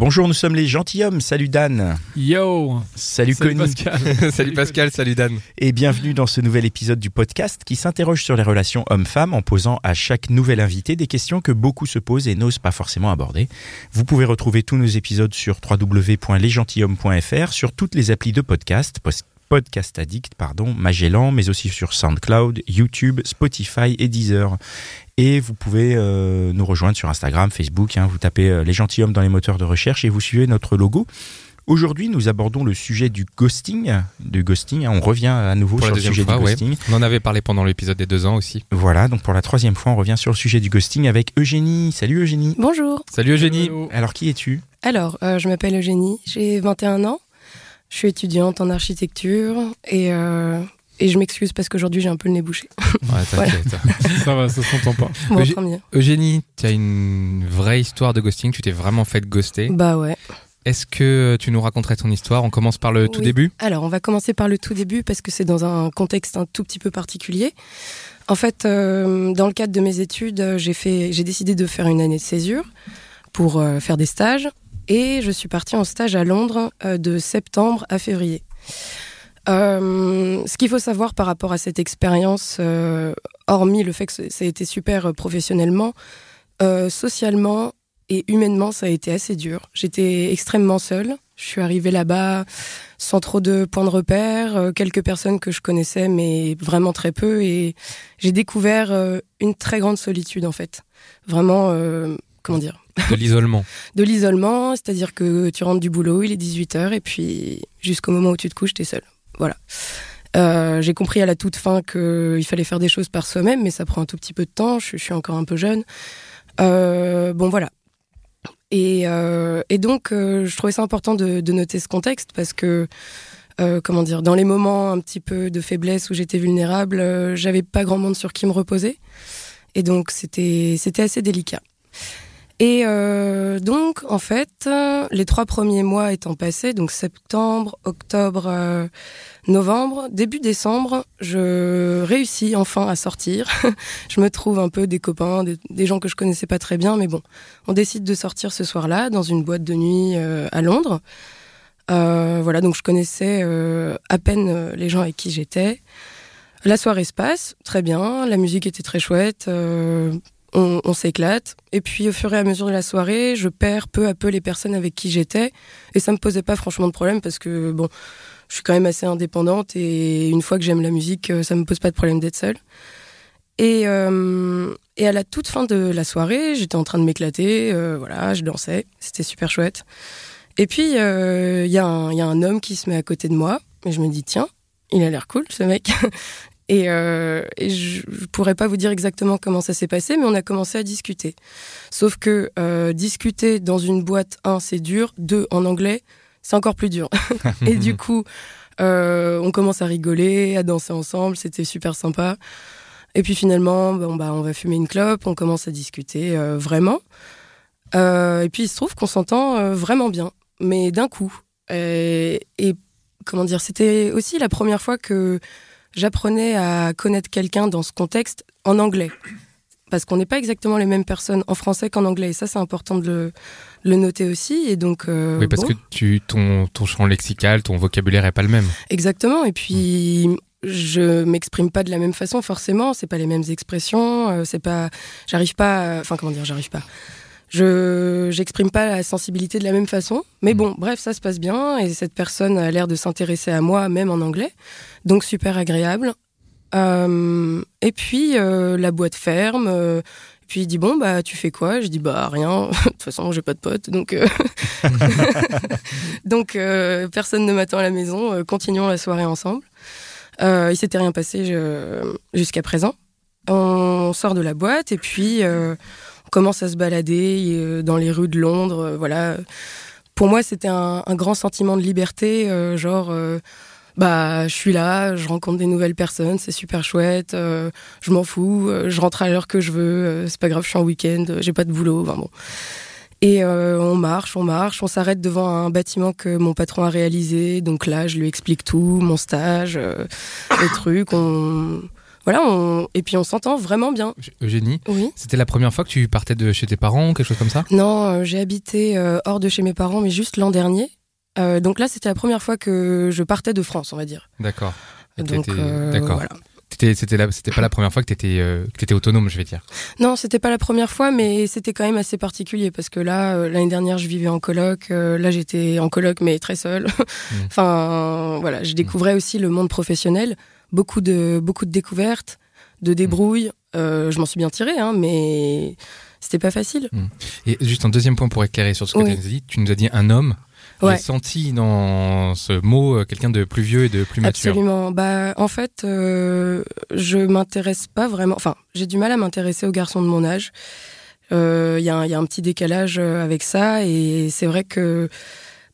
Bonjour, nous sommes les gentilshommes. Salut Dan. Yo Salut, Salut Connie. Pascal salut Pascal, salut Dan. Et bienvenue dans ce nouvel épisode du podcast qui s'interroge sur les relations hommes-femmes en posant à chaque nouvel invité des questions que beaucoup se posent et n'osent pas forcément aborder. Vous pouvez retrouver tous nos épisodes sur www.lesgentilhommes.fr, sur toutes les applis de podcast, Podcast Addict, pardon, Magellan, mais aussi sur SoundCloud, YouTube, Spotify et Deezer. Et vous pouvez euh, nous rejoindre sur Instagram, Facebook. hein, vous tapez euh, les gentilshommes dans les moteurs de recherche et vous suivez notre logo. Aujourd'hui, nous abordons le sujet du ghosting. Du ghosting, hein, on revient à nouveau Pour sur le sujet fois, du ouais. ghosting. On en avait parlé pendant l'épisode des deux ans aussi. Voilà, donc pour la troisième fois, on revient sur le sujet du ghosting avec Eugénie. Salut Eugénie. Bonjour. Salut Eugénie. Hello. Alors qui es-tu? Alors, euh, je m'appelle Eugénie, j'ai 21 ans. Je suis étudiante en architecture et, euh, et je m'excuse parce qu'aujourd'hui j'ai un peu le nez bouché. Ouais, t'inquiète. Ça va, ça s'entend pas. Bon. Eugénie, tu as une vraie histoire de ghosting, tu t'es vraiment fait ghoster. Bah ouais. Est-ce que tu nous raconterais ton histoire? On commence par le tout Oui. début? Alors, on va commencer par le tout début parce que c'est dans un contexte un tout petit peu particulier. En fait, euh, dans le cadre de mes études, j'ai décidé de faire une année de césure pour euh, faire des stages et je suis partie en stage à Londres euh, de septembre à février. Euh, ce qu'il faut savoir par rapport à cette expérience, euh, hormis le fait que ça a été super professionnellement, socialement et humainement, ça a été assez dur. J'étais extrêmement seule. Je suis arrivée là-bas sans trop de points de repère, quelques personnes que je connaissais, mais vraiment très peu. Et j'ai découvert une très grande solitude, en fait. Vraiment, comment dire? De l'isolement. De l'isolement, c'est-à-dire que tu rentres du boulot, il est 18h, et puis jusqu'au moment où tu te couches, t'es seul. Voilà. Euh, j'ai compris à la toute fin qu'il fallait faire des choses par soi-même, mais ça prend un tout petit peu de temps. Je, suis encore un peu jeune. Euh, bon, voilà. Et, euh, donc, je trouvais ça important de, de noter ce contexte parce que, comment dire, dans les moments un petit peu de faiblesse où j'étais vulnérable, j'avais pas grand monde sur qui me reposer. Et donc, c'était assez délicat. Et euh, donc, en fait, euh, les trois premiers mois étant passés, donc septembre, octobre, euh, novembre, début décembre, je réussis enfin à sortir. je me trouve un peu des copains, des, gens que je connaissais pas très bien, mais bon, on décide de sortir ce soir-là dans une boîte de nuit à Londres. Voilà, donc je connaissais à peine les gens avec qui j'étais. La soirée se passe très bien, la musique était très chouette. On, s'éclate. Et puis au fur et à mesure de la soirée, je perds peu à peu les personnes avec qui j'étais. Et ça me posait pas franchement de problème parce que bon, je suis quand même assez indépendante et une fois que j'aime la musique, euh, ça me pose pas de problème d'être seule. Et, euh, et à la toute fin de la soirée, j'étais en train de m'éclater, euh, voilà, je dansais, c'était super chouette. Et puis il y, y a un homme qui se met à côté de moi, et je me dis tiens, il a l'air cool ce mec. Et, euh, et je, je pourrais pas vous dire exactement comment ça s'est passé, mais on a commencé à discuter. Sauf que euh, discuter dans une boîte, un, c'est dur, deux, en anglais, c'est encore plus dur. et du coup, euh, on commence à rigoler, à danser ensemble, c'était super sympa. Et puis finalement, bon, bah, on va fumer une clope, on commence à discuter vraiment. Et puis il se trouve qu'on s'entend vraiment bien, mais d'un coup. Et, et comment dire, c'était aussi la première fois que j'apprenais à connaître quelqu'un dans ce contexte en anglais. Parce qu'on n'est pas exactement les mêmes personnes en français qu'en anglais. Et ça, c'est important de le, le noter aussi. Et donc, euh, oui, parce bon, que tu, ton, ton champ lexical, ton vocabulaire est pas le même. exactement. Et puis, je m'exprime pas de la même façon forcément. C'est pas les mêmes expressions. euh, c'est pas, j'arrive pas. à- Enfin, comment dire, j'arrive pas. Je j'exprime pas la sensibilité de la même façon. Mais bon, bref, ça se passe bien et cette personne a l'air de s'intéresser à moi, même en anglais. Donc super agréable. Euh, et puis euh, la boîte ferme. euh, et puis il dit bon bah tu fais quoi? Je dis bah rien. de toute façon j'ai pas de potes donc euh, donc euh, personne ne m'attend à la maison. euh, continuons la soirée ensemble. Euh, il s'était rien passé je- jusqu'à présent. On sort de la boîte et puis euh, commence à se balader euh, dans les rues de Londres. euh, voilà. Pour moi, c'était un, grand sentiment de liberté, euh, genre. bah, je suis là, je rencontre des nouvelles personnes, c'est super chouette, je m'en fous, je rentre à l'heure que je veux, euh, c'est pas grave, je suis en week-end, j'ai pas de boulot, enfin bon. Et on marche, on marche, on s'arrête devant un bâtiment que mon patron a réalisé. Donc là, je lui explique tout, mon stage, les trucs. Voilà, on... et puis on s'entend vraiment bien. Eugénie, Oui. c'était la première fois que tu partais de chez tes parents ou quelque chose comme ça? Non, euh, j'ai habité euh, hors de chez mes parents, mais juste l'an dernier. Euh, donc là, c'était la première fois que je partais de France, on va dire. D'accord. Donc, voilà. C'était pas la première fois que euh, que t'étais autonome, je vais dire. Non, c'était pas la première fois, mais c'était quand même assez particulier parce que là, euh, l'année dernière, je vivais en coloc. euh, là, j'étais en coloc, mais très seule. enfin, voilà, je découvrais aussi le monde professionnel, beaucoup de beaucoup de découvertes, de débrouilles. Euh, je m'en suis bien tirée, hein, mais c'était pas facile. Et juste un deuxième point pour éclairer sur ce que Oui. tu as dit, tu nous as dit un homme. Ouais. J'ai senti dans ce mot euh, quelqu'un de plus vieux et de plus mature. Absolument. Bah, en fait, euh, je m'intéresse pas vraiment. Enfin, j'ai du mal à m'intéresser aux garçons de mon âge. Euh, Il y, a un- il y a un petit décalage euh, avec ça, et c'est vrai que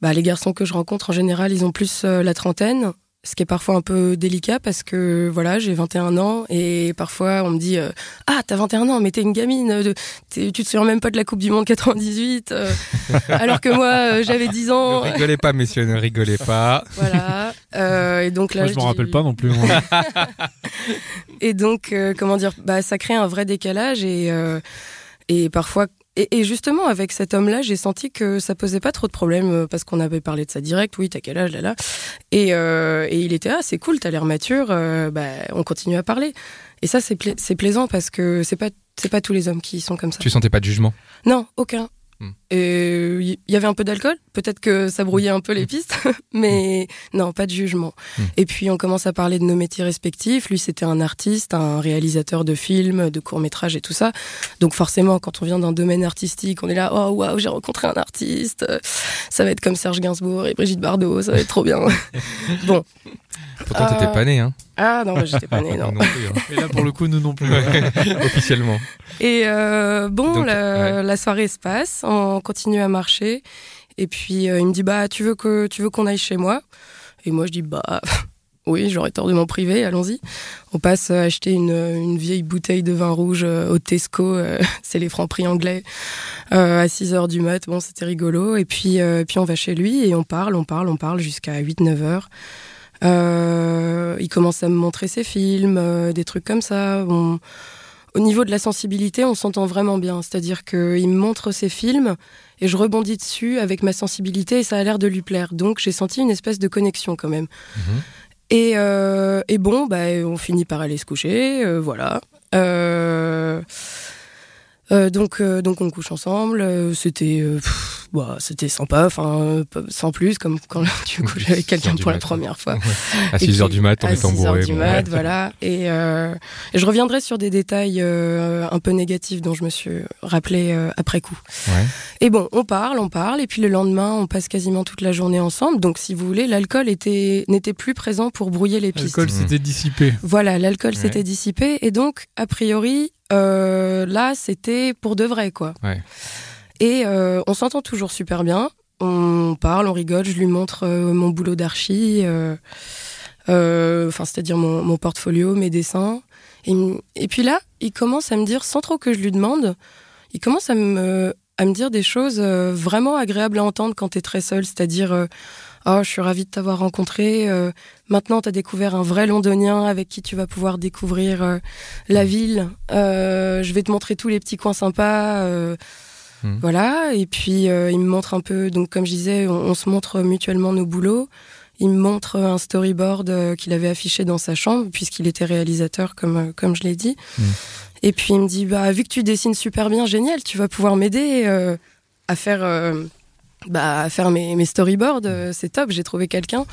bah, les garçons que je rencontre en général, ils ont plus euh, la trentaine, ce qui est parfois un peu délicat parce que voilà, j'ai 21 ans et parfois on me dit euh, ah t'as 21 ans mais t'es une gamine, euh, t'es- tu te souviens même pas de la Coupe du Monde 98, euh, alors que moi euh, j'avais 10 Ne ans. rigolez pas, messieurs, ne rigolez pas. Voilà. Euh, et donc là, Moi, je m'en dis- rappelle pas non plus. moi. Et donc, euh, comment dire, bah, ça crée un vrai décalage et, euh, et parfois. Et, et justement, avec cet homme-là, j'ai senti que ça posait pas trop de problèmes euh, parce qu'on avait parlé de ça direct. Oui, t'as quel âge là là et, euh, et il était ah c'est cool, t'as l'air mature. euh, bah, on continue à parler. Et ça c'est pla- c'est plaisant parce que c'est pas c'est pas tous les hommes qui sont comme ça. Tu sentais pas de jugement? Non, aucun. Hmm. Et il y avait un peu d'alcool, peut-être que ça brouillait un peu les pistes, mais non, pas de jugement. Hmm. Et puis on commence à parler de nos métiers respectifs. Lui, c'était un artiste, un réalisateur de films, de courts-métrages et tout ça. Donc forcément, quand on vient d'un domaine artistique, on est là, oh waouh, j'ai rencontré un artiste. Ça va être comme Serge Gainsbourg et Brigitte Bardot, ça va être trop bien. bon, Pourtant, t'étais pas né, hein ah non, bah, j'étais pas née, non. Non plus, hein. Et là, pour le coup, nous non plus. officiellement. Et euh, bon, Donc, la, ouais. la soirée se passe, on continue à marcher. Et puis euh, il me dit bah tu veux que tu veux qu'on aille chez moi? Et moi je dis bah oui, j'aurais tort de m'en priver, allons-y. On passe euh, acheter une, une vieille bouteille de vin rouge euh, au Tesco, euh, c'est les francs prix anglais, euh, à 6 heures du mat. Bon, c'était rigolo. Et puis, euh, puis on va chez lui et on parle, on parle, on parle jusqu'à 8-9 heures. Euh, il commence à me montrer ses films, euh, des trucs comme ça. Bon, au niveau de la sensibilité, on s'entend vraiment bien. C'est-à-dire qu'il me montre ses films et je rebondis dessus avec ma sensibilité et ça a l'air de lui plaire. Donc j'ai senti une espèce de connexion quand même. Mhm. Et, euh, et bon, bah, on finit par aller se coucher, euh, voilà. Euh, euh, donc, euh, donc on couche ensemble. euh, c'était, euh, bah, c'était sympa, enfin, sans plus, comme quand tu couches avec quelqu'un du pour la première fois. Ouais. À Et 6 heures puis, du mat, en à étant 6 heures bourré. du bon, mat, ouais. voilà. Et, euh, et je reviendrai sur des détails euh, un peu négatifs dont je me suis rappelé euh, après coup. Ouais. Et bon, on parle, on parle, et puis le lendemain, on passe quasiment toute la journée ensemble. Donc, si vous voulez, l'alcool était n'était plus présent pour brouiller les pistes. L'alcool s'était dissipé. Voilà, l'alcool Ouais. s'était dissipé, et donc, a priori, euh, là, c'était pour de vrai, quoi. Ouais. Et euh, on s'entend toujours super bien. On parle, on rigole, je lui montre euh, mon boulot d'archi, euh, euh, enfin, c'est-à-dire mon, mon portfolio, mes dessins. Et, puis là, il commence à me dire, sans trop que je lui demande, il commence à me, à me dire des choses vraiment agréables à entendre quand t'es très seul, c'est-à-dire, oh, je suis ravie de t'avoir rencontré. euh, maintenant, t'as découvert un vrai Londonien avec qui tu vas pouvoir découvrir la ville. Euh, je vais te montrer tous les petits coins sympas. Mhm. Voilà. Et puis, euh, il me montre un peu. Donc, comme je disais, on, on se montre mutuellement nos boulots. Il me montre un storyboard euh, qu'il avait affiché dans sa chambre, puisqu'il était réalisateur, comme, euh, comme je l'ai dit. Mhm. Et puis, il me dit bah, Vu que tu dessines super bien, génial, tu vas pouvoir m'aider euh, à faire. bah, à faire mes, mes storyboards, c'est top, j'ai trouvé quelqu'un.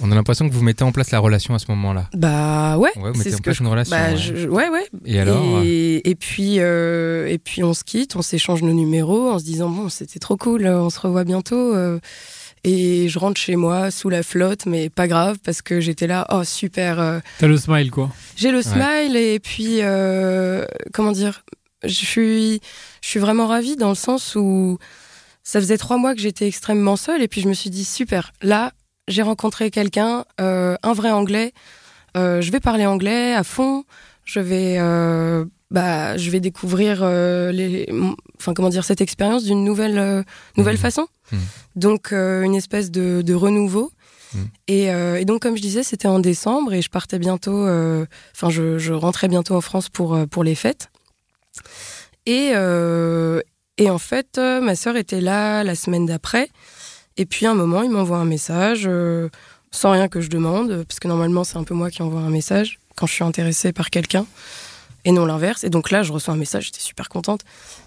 On a l'impression que vous mettez en place la relation à ce moment-là. Bah ouais, Ouais, vous c'est mettez en place je- une relation. bah, ouais. je- ouais, ouais. Et alors euh, et, et puis euh, et puis on se quitte, on s'échange nos numéros en se disant bon c'était trop cool, euh, on se revoit bientôt. euh, et je rentre chez moi sous la flotte, mais pas grave parce que j'étais là, oh super, euh, T'as le smile, quoi. j'ai le smile et puis euh, comment dire, je suis, je suis vraiment ravie dans le sens où ça faisait trois mois que j'étais extrêmement seule et puis je me suis dit super. Là, j'ai rencontré quelqu'un, euh, un vrai anglais. Euh, je vais parler anglais à fond. Je vais, euh, bah, je vais découvrir les, enfin comment dire cette expérience d'une nouvelle, nouvelle Mhm. façon. Mhm. Donc une espèce de, de renouveau. Mhm. Et, et donc comme je disais, c'était en décembre et je partais bientôt. Enfin, je, je rentrais bientôt en France pour pour les fêtes. Et et en fait, ma sœur était là la semaine d'après. Et puis à un moment, il m'envoie un message euh, sans rien que je demande, parce que normalement c'est un peu moi qui envoie un message quand je suis intéressée par quelqu'un, et non l'inverse. Et donc là, je reçois un message, j'étais super contente.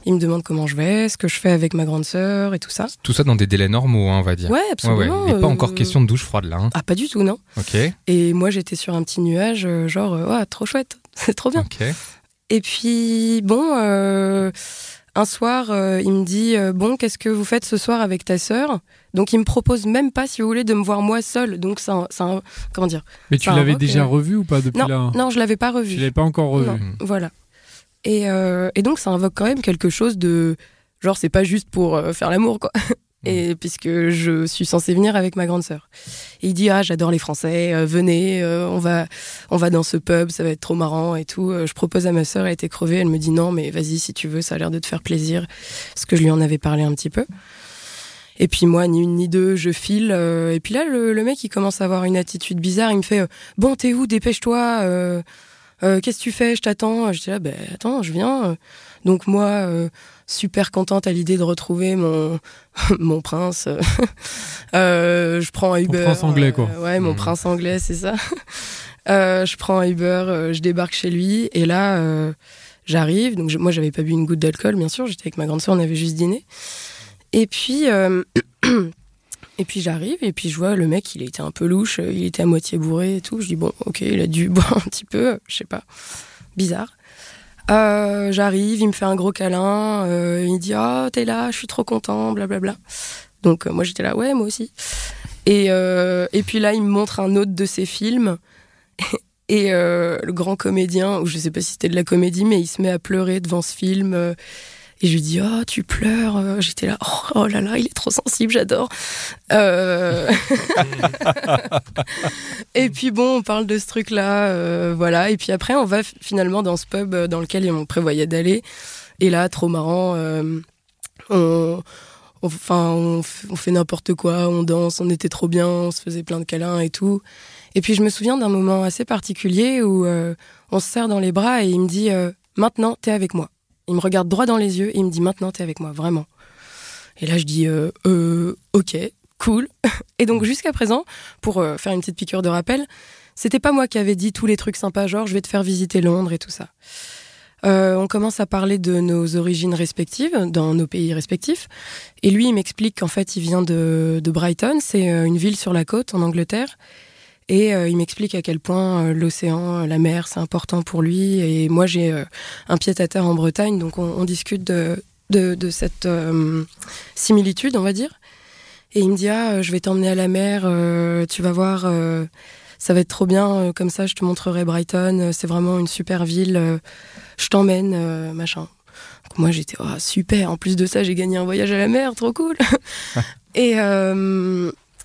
Il me demande comment je vais, ce que je fais avec ma grande sœur et tout ça. Tout ça dans des délais normaux, hein, on va dire. Ouais, Ouais, ouais. absolument. Mais pas euh, encore question de douche froide là. Hein. Ah, pas du tout, non. Ok. Et moi, j'étais sur un petit nuage, euh, genre, ouais, trop chouette, c'est trop bien. Ok. Et puis, bon, euh, un soir, euh, il me dit, euh, bon, qu'est-ce que vous faites ce soir avec ta sœur? Donc, il me propose même pas, si vous voulez, de me voir moi seule. Donc, c'est un, c'est un- comment dire? Mais tu l'avais déjà revu ou pas depuis Non, là? non, je l'avais pas revu. l'avais pas encore revu. Non. Mhm. Voilà. Et, euh, et donc, ça invoque quand même quelque chose de. Genre, c'est pas juste pour faire l'amour, quoi. Et puisque je suis censée venir avec ma grande sœur. Et il dit Ah, j'adore les Français, euh, venez, euh, on, va, on va dans ce pub, ça va être trop marrant et tout. Euh, Je propose à ma sœur, elle était crevée, elle me dit Non, mais vas-y, si tu veux, ça a l'air de te faire plaisir. Parce que je lui en avais parlé un petit peu. Et puis moi, ni une ni deux, je file. euh, et puis là, le, le mec, il commence à avoir une attitude bizarre. Il me fait euh, Bon, t'es où? Dépêche-toi. euh, euh, Qu'est-ce que tu fais? Je t'attends. J'étais là, ben attends, je viens. Donc moi, euh, super contente à l'idée de retrouver mon mon prince. Euh, je prends un Uber. prince anglais, quoi. euh, ouais, mon Mhm. prince anglais, c'est ça. Euh, je prends un Uber, je débarque chez lui et là, euh, j'arrive. Donc je- moi, j'avais pas bu une goutte d'alcool, bien sûr. J'étais avec ma grande sœur, on avait juste dîné. Et puis. Et puis j'arrive et puis je vois le mec, il était un peu louche, il était à moitié bourré et tout. Je dis bon, ok, il a dû boire un petit peu, je sais pas, bizarre. Euh, j'arrive, il me fait un gros câlin, euh, il dit ah t'es là, je suis trop content, blablabla. Donc euh, moi j'étais là ouais moi aussi. Et et puis là il me montre un autre de ses films et le grand comédien, ou je sais pas si c'était de la comédie, mais il se met à pleurer devant ce film. Et je lui dis, oh, tu pleures. Euh, J'étais là, oh, oh là là, il est trop sensible, j'adore. Euh, et puis bon, on parle de ce truc-là, euh, voilà. Et puis après, on va finalement dans ce pub dans lequel on prévoyait d'aller. Et là, trop marrant, on, enfin, on, fait n'importe quoi, on danse, on était trop bien, on se faisait plein de câlins et tout. Et puis je me souviens d'un moment assez particulier où on se serre dans les bras et il me dit, maintenant, t'es avec moi. Il me regarde droit dans les yeux et il me dit, maintenant, t'es avec moi, vraiment. Et là, je dis, euh, euh, ok, cool. Et donc, jusqu'à présent, pour euh, faire une petite piqûre de rappel, c'était pas moi qui avais dit tous les trucs sympas, genre je vais te faire visiter Londres et tout ça. Euh, on commence à parler de nos origines respectives dans nos pays respectifs. Et lui, il m'explique qu'en fait, il vient de, Brighton, c'est une ville sur la côte en Angleterre. Et euh, il m'explique à quel point euh, l'océan, euh, la mer, c'est important pour lui. Et moi, j'ai un pied à terre en Bretagne, donc on, discute de, cette similitude, on va dire. Et il me dit ah, je vais t'emmener à la mer, tu vas voir, ça va être trop bien. comme ça, je te montrerai Brighton. C'est vraiment une super ville. je t'emmène, machin. Moi, j'étais oh, super. En plus de ça, j'ai gagné un voyage à la mer, trop cool. et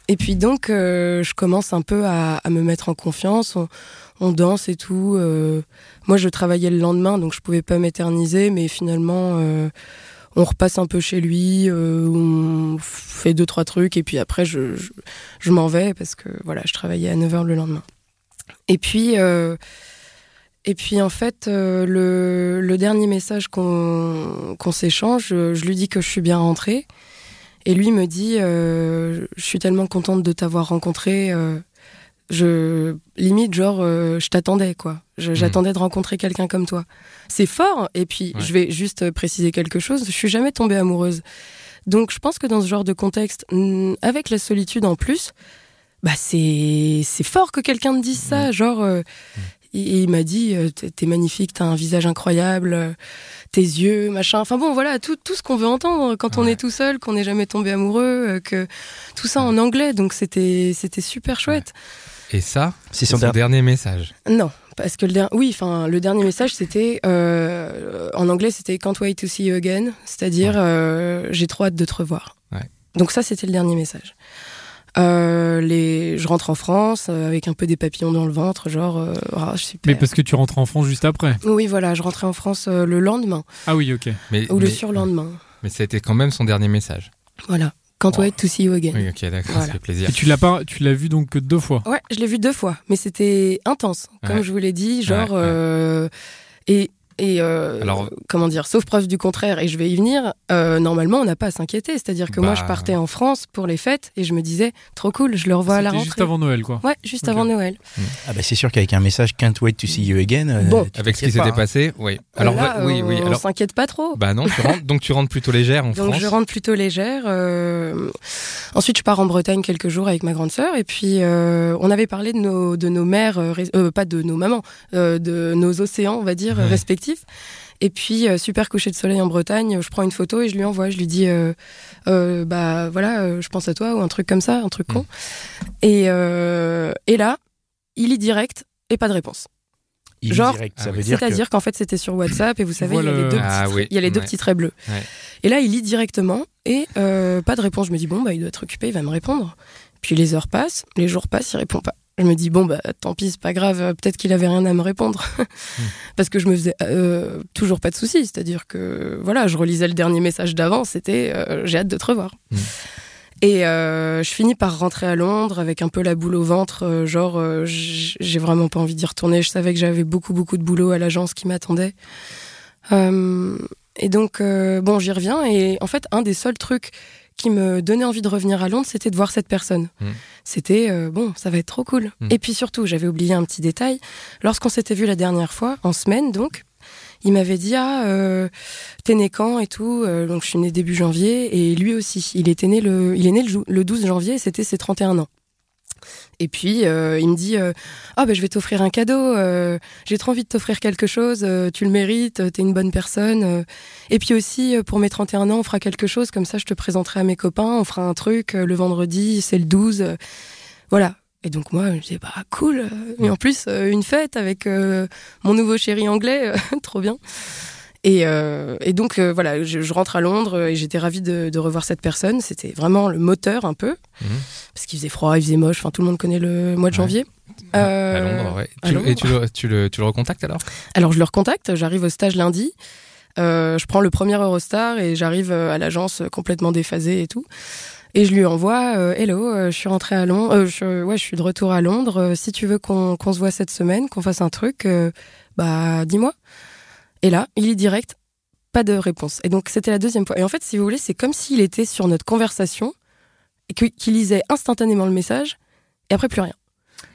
et puis donc, euh, je commence un peu à, à me mettre en confiance. On, on danse et tout. euh, moi, je travaillais le lendemain, donc je pouvais pas m'éterniser, mais finalement. euh, on repasse un peu chez lui, euh, on fait deux, trois trucs, et puis après, je, je, m'en vais parce que voilà, je travaillais à 9h le lendemain. Et puis, euh, et puis en fait, euh, le, le dernier message qu'on qu'on s'échange, je lui dis que je suis bien rentrée. Et lui me dit euh, Je suis tellement contente de t'avoir rencontré. euh, je limite genre euh, je t'attendais quoi. Je- j'attendais de rencontrer quelqu'un comme toi. C'est fort. Et puis Ouais. je vais juste préciser quelque chose. Je suis jamais tombée amoureuse. Donc je pense que dans ce genre de contexte mm, avec la solitude en plus bah c'est c'est fort que quelqu'un te dise ça. Genre il, il m'a dit euh, t'es magnifique t'as un visage incroyable euh, tes yeux machin enfin bon voilà tout, tout ce qu'on veut entendre quand on est tout seul qu'on n'est jamais tombé amoureux euh, que tout ça en anglais donc c'était c'était super chouette Et ça, C'est son son dernier. dernier message. Non, parce que le dernier, oui, enfin, le dernier message, c'était euh, en anglais, c'était Can't wait to see you again, c'est-à-dire euh, j'ai trop hâte de te revoir. Ouais. Donc ça, c'était le dernier message. Euh, les, je rentre en France euh, avec un peu des papillons dans le ventre, genre, euh, ah, super. Mais parce que tu rentres en France juste après. Oui, voilà, je rentrais en France euh, le lendemain Ah oui, ok. Mais, ou le mais- surlendemain. Mais c'était quand même son dernier message. Voilà. Can't Oh. wait to see you again. Oui, ok, d'accord, Voilà. ça fait plaisir. Et tu l'as pas, tu l'as vu donc que deux fois. Ouais, je l'ai vu deux fois, mais c'était intense, comme Ouais. je vous l'ai dit, genre Ouais, ouais. euh, et et euh, Alors- comment dire, sauf preuve du contraire, et je vais y venir. euh, normalement, on n'a pas à s'inquiéter, c'est-à-dire que moi, Bah. je partais en France pour les fêtes et je me disais trop cool, je le revois à la rentrée. juste avant Noël, quoi. Ouais, juste avant Noël. Ah bah c'est sûr qu'avec un message Can't wait to see you again. euh, Bon. Avec ce qui s'était pas, hein. passé, oui. Alors, Là, oui, oui. on s'inquiète pas trop. bah non, tu rentres, donc tu rentres plutôt légère en Donc France. je rentre plutôt légère. euh, Ensuite, je pars en Bretagne quelques jours avec ma grande sœur. Et puis, euh, on avait parlé de nos, de nos mères, res- pas de nos mamans, euh, de nos océans, on va dire, Ouais. Et puis, euh, super coucher de soleil en Bretagne, je prends une photo et je lui envoie. Je lui dis, euh, euh, bah voilà, je pense à toi, ou un truc comme ça, un truc con. Et, euh, et là, il est direct et pas de réponse. Il Genre- direct, Ah ça veut dire que C'est-à-dire qu'en fait, c'était sur WhatsApp et vous savez, il y a les le- deux, Ah petits, oui, il y a les deux ouais. petits traits bleus. Ouais. Et là, il lit directement et pas de réponse. Je me dis, bon, bah, il doit être occupé, il va me répondre. Puis les heures passent, les jours passent, il répond pas. Je me dis, bon, bah, tant pis, c'est pas grave, euh, peut-être qu'il avait rien à me répondre. Parce que je me faisais euh, toujours pas de soucis. C'est-à-dire que, voilà, je relisais le dernier message d'avant, c'était, euh, j'ai hâte de te revoir. Mm. Et euh, je finis par rentrer à Londres avec un peu la boule au ventre, genre j'ai vraiment pas envie d'y retourner. Je savais que j'avais beaucoup beaucoup de boulot à l'agence qui m'attendait. Et donc bon, j'y reviens et en fait un des seuls trucs qui me donnait envie de revenir à Londres, c'était de voir cette personne. Mm. C'était euh, bon, ça va être trop cool. Mm. Et puis surtout, j'avais oublié un petit détail. Lorsqu'on s'était vu la dernière fois, en semaine donc, il m'avait dit ah euh, t'es né quand et tout. Euh, donc je suis né début janvier et lui aussi. Il était né le, il est né le, le 12 janvier et c'était ses 31 ans. Et puis euh, il me dit euh, ah ben je vais t'offrir un cadeau. euh, J'ai trop envie de t'offrir quelque chose. tu le mérites. T'es une bonne personne. Et puis aussi pour mes 31 ans on fera quelque chose comme ça. Je te présenterai à mes copains. On fera un truc le vendredi. C'est le 12. euh. voilà. Et donc moi, je dis bah cool. Et en plus une fête avec mon nouveau chéri anglais, trop bien. Et, euh, et donc euh, voilà, je, je rentre à Londres et j'étais ravie de, de revoir cette personne. C'était vraiment le moteur un peu, Mhm. parce qu'il faisait froid, il faisait moche. Enfin tout le monde connaît le mois de Ouais. janvier. à Euh, Londres, ouais. à Tu- Londres. Et tu le, tu, le, tu le recontactes alors? Alors je le recontacte, j'arrive au stage lundi. Euh, je prends le premier Eurostar et j'arrive à l'agence complètement déphasée et tout. Et je lui envoie euh, Hello, euh, je suis rentrée à Londres, je, ouais, je suis de retour à Londres. Si tu veux qu'on qu'on se voit cette semaine, qu'on fasse un truc, bah dis-moi. Et là, il est direct, pas de réponse. Et donc c'était la deuxième fois. Et en fait, si vous voulez, c'est comme s'il était sur notre conversation et qu'il lisait instantanément le message et après plus rien.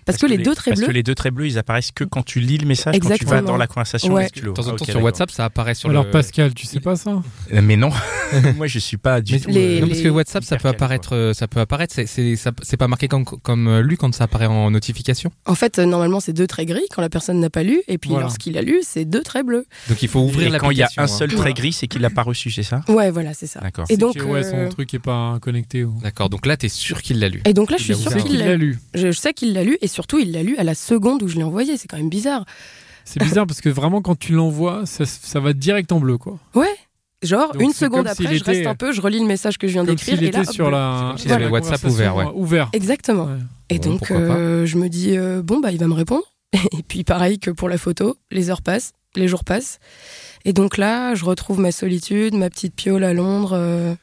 Parce, que, les, deux traits Parce bleus. que les deux traits bleus, ils apparaissent que quand tu lis le message, quand tu vas Exactement. dans la conversation. Ouais. avec le stylo. De temps en Ah, temps sur. WhatsApp, ça apparaît sur Alors le. Pascal, tu sais pas ça Euh, Mais non, moi je suis pas du Mais- tout. Les- euh, non, parce que WhatsApp, ça peut apparaître, euh, ça peut apparaître. C'est, c'est, ça- c'est pas marqué comme, comme lu quand ça apparaît en notification. En fait, euh, normalement, c'est deux traits gris quand la personne n'a pas lu, et puis Voilà. lorsqu'il a lu, c'est deux traits bleus. Donc il faut ouvrir Et quand il y a un hein. seul trait Voilà. gris, c'est qu'il l'a pas reçu, c'est ça Ouais, voilà, c'est ça. D'accord. Et donc, son truc est pas connecté. D'accord. Donc là, t'es sûr qu'il l'a lu. et donc là, je suis l'a sûre ouvert. qu'il Il l'a l'a lu. lu. Je sais qu'il l'a lu, et surtout, il l'a lu à la seconde où je l'ai envoyé. C'est quand même bizarre. C'est bizarre parce que vraiment quand tu l'envoies, ça, ça va direct en bleu quoi. Ouais. Genre, Donc, une seconde après, je reste un peu, je relis le message que je viens Comme d'écrire, s'il et là, hop, sur la. avait WhatsApp ouvert, ouais. Ouvert. Exactement. Ouais. Et Bon, donc, euh, je me dis, euh, bon, bah, il va me répondre. Et puis, pareil que pour la photo, les heures passent, les jours passent. Et donc là, je retrouve ma solitude, ma petite piole à Londres. euh,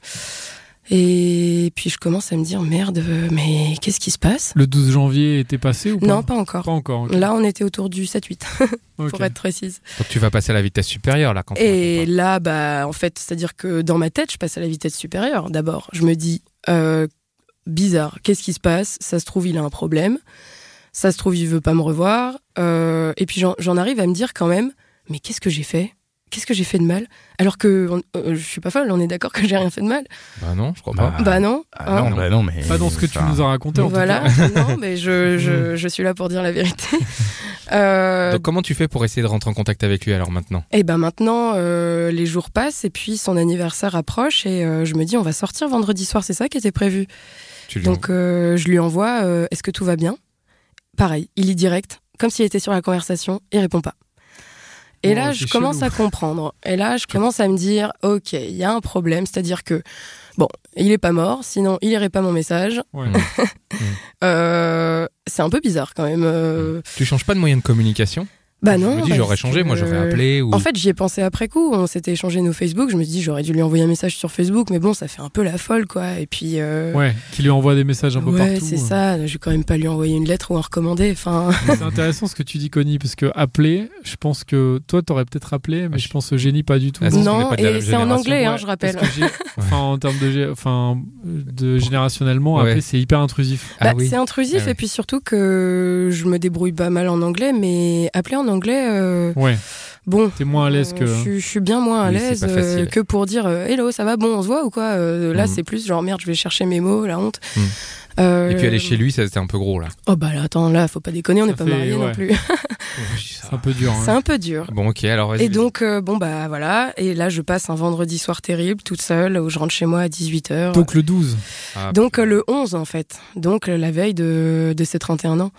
et puis, je commence à me dire, merde, mais qu'est-ce qui se passe? Le 12 janvier était passé ou pas? Non, pas encore. Pas encore. Là, on était autour du 7-8, Ok. pour être précise. Donc tu vas passer à la vitesse supérieure là quand Et là, bah, en fait, c'est-à-dire que dans ma tête, je passe à la vitesse supérieure. D'abord, je me dis, euh, bizarre, qu'est-ce qui se passe? Ça se trouve, il a un problème. Ça se trouve, il veut pas me revoir. Euh, et puis, j'en arrive à me dire quand même, mais qu'est-ce que j'ai fait? Qu'est-ce que j'ai fait de mal Alors que on- euh, je suis pas folle, on est d'accord que j'ai rien fait de mal. Bah non, je crois Bah, pas. bah non. Ah hein. non, bah non, mais. Pas dans ce que tu nous as raconté en voilà. tout cas. non, mais je, je, je suis là pour dire la vérité. Euh, Donc comment tu fais pour essayer de rentrer en contact avec lui alors maintenant? Et ben maintenant, euh, les jours passent et puis son anniversaire approche et euh, je me dis on va sortir vendredi soir, c'est ça qui était prévu. Tu Donc euh, je lui envoie euh, est-ce que tout va bien? Pareil, il lit direct, comme s'il était sur la conversation, il répond pas. Et là, je commence chelou. à comprendre. Et là, je commence à me dire, ok, il y a un problème, c'est-à-dire que, bon, il est pas mort, sinon il irait pas mon message. Ouais. Euh, c'est un peu bizarre quand même. euh, Tu changes pas de moyen de communication? Bah Je non. me dis, j'aurais changé, moi j'aurais que- appelé ou. En fait, j'y ai pensé après coup. On s'était échangé nos Facebook. Je me suis dit, j'aurais dû lui envoyer un message sur Facebook, mais bon, ça fait un peu la folle, quoi. Et puis. euh, Ouais, qui lui envoie des messages un peu ouais, partout. c'est ça. Je vais quand même pas lui envoyer une lettre ou un recommandé. Enfin, C'est intéressant ce que tu dis, Connie, parce que appeler, je pense que toi, t'aurais peut-être appelé, mais Ouais, je pense Eugénie pas du tout. Ah, non. Et c'est en anglais, hein, Ouais, je rappelle. parce que j'ai- Enfin, en termes de, gé- enfin, de générationnellement, Ouais. appeler, c'est hyper intrusif. Ah Bah, oui. C'est intrusif Ah ouais. et puis surtout que je me débrouille pas mal en anglais, mais appeler en anglais, euh, Ouais, bon. t'es moins à l'aise que. euh, je, suis- je suis bien moins à Oui, l'aise euh, que pour dire euh, hello, ça va, bon, on se voit ou quoi. Euh, Là, Mhm. c'est plus genre merde, je vais chercher mes mots, la honte. Euh, Et puis aller chez lui, ça, c'était un peu gros là. Oh bah là, attends, là, faut pas déconner, on n'est pas fait- mariés non plus. C'est un peu dur. hein. c'est un peu dur. Bon, ok, alors vas-y. Et donc, euh, bon bah voilà, et là, je passe un vendredi soir terrible, toute seule, où je rentre chez moi à 18h. Donc le 12. Ah, Donc euh, le 11 en fait, donc euh, la veille de, de ses 31 ans.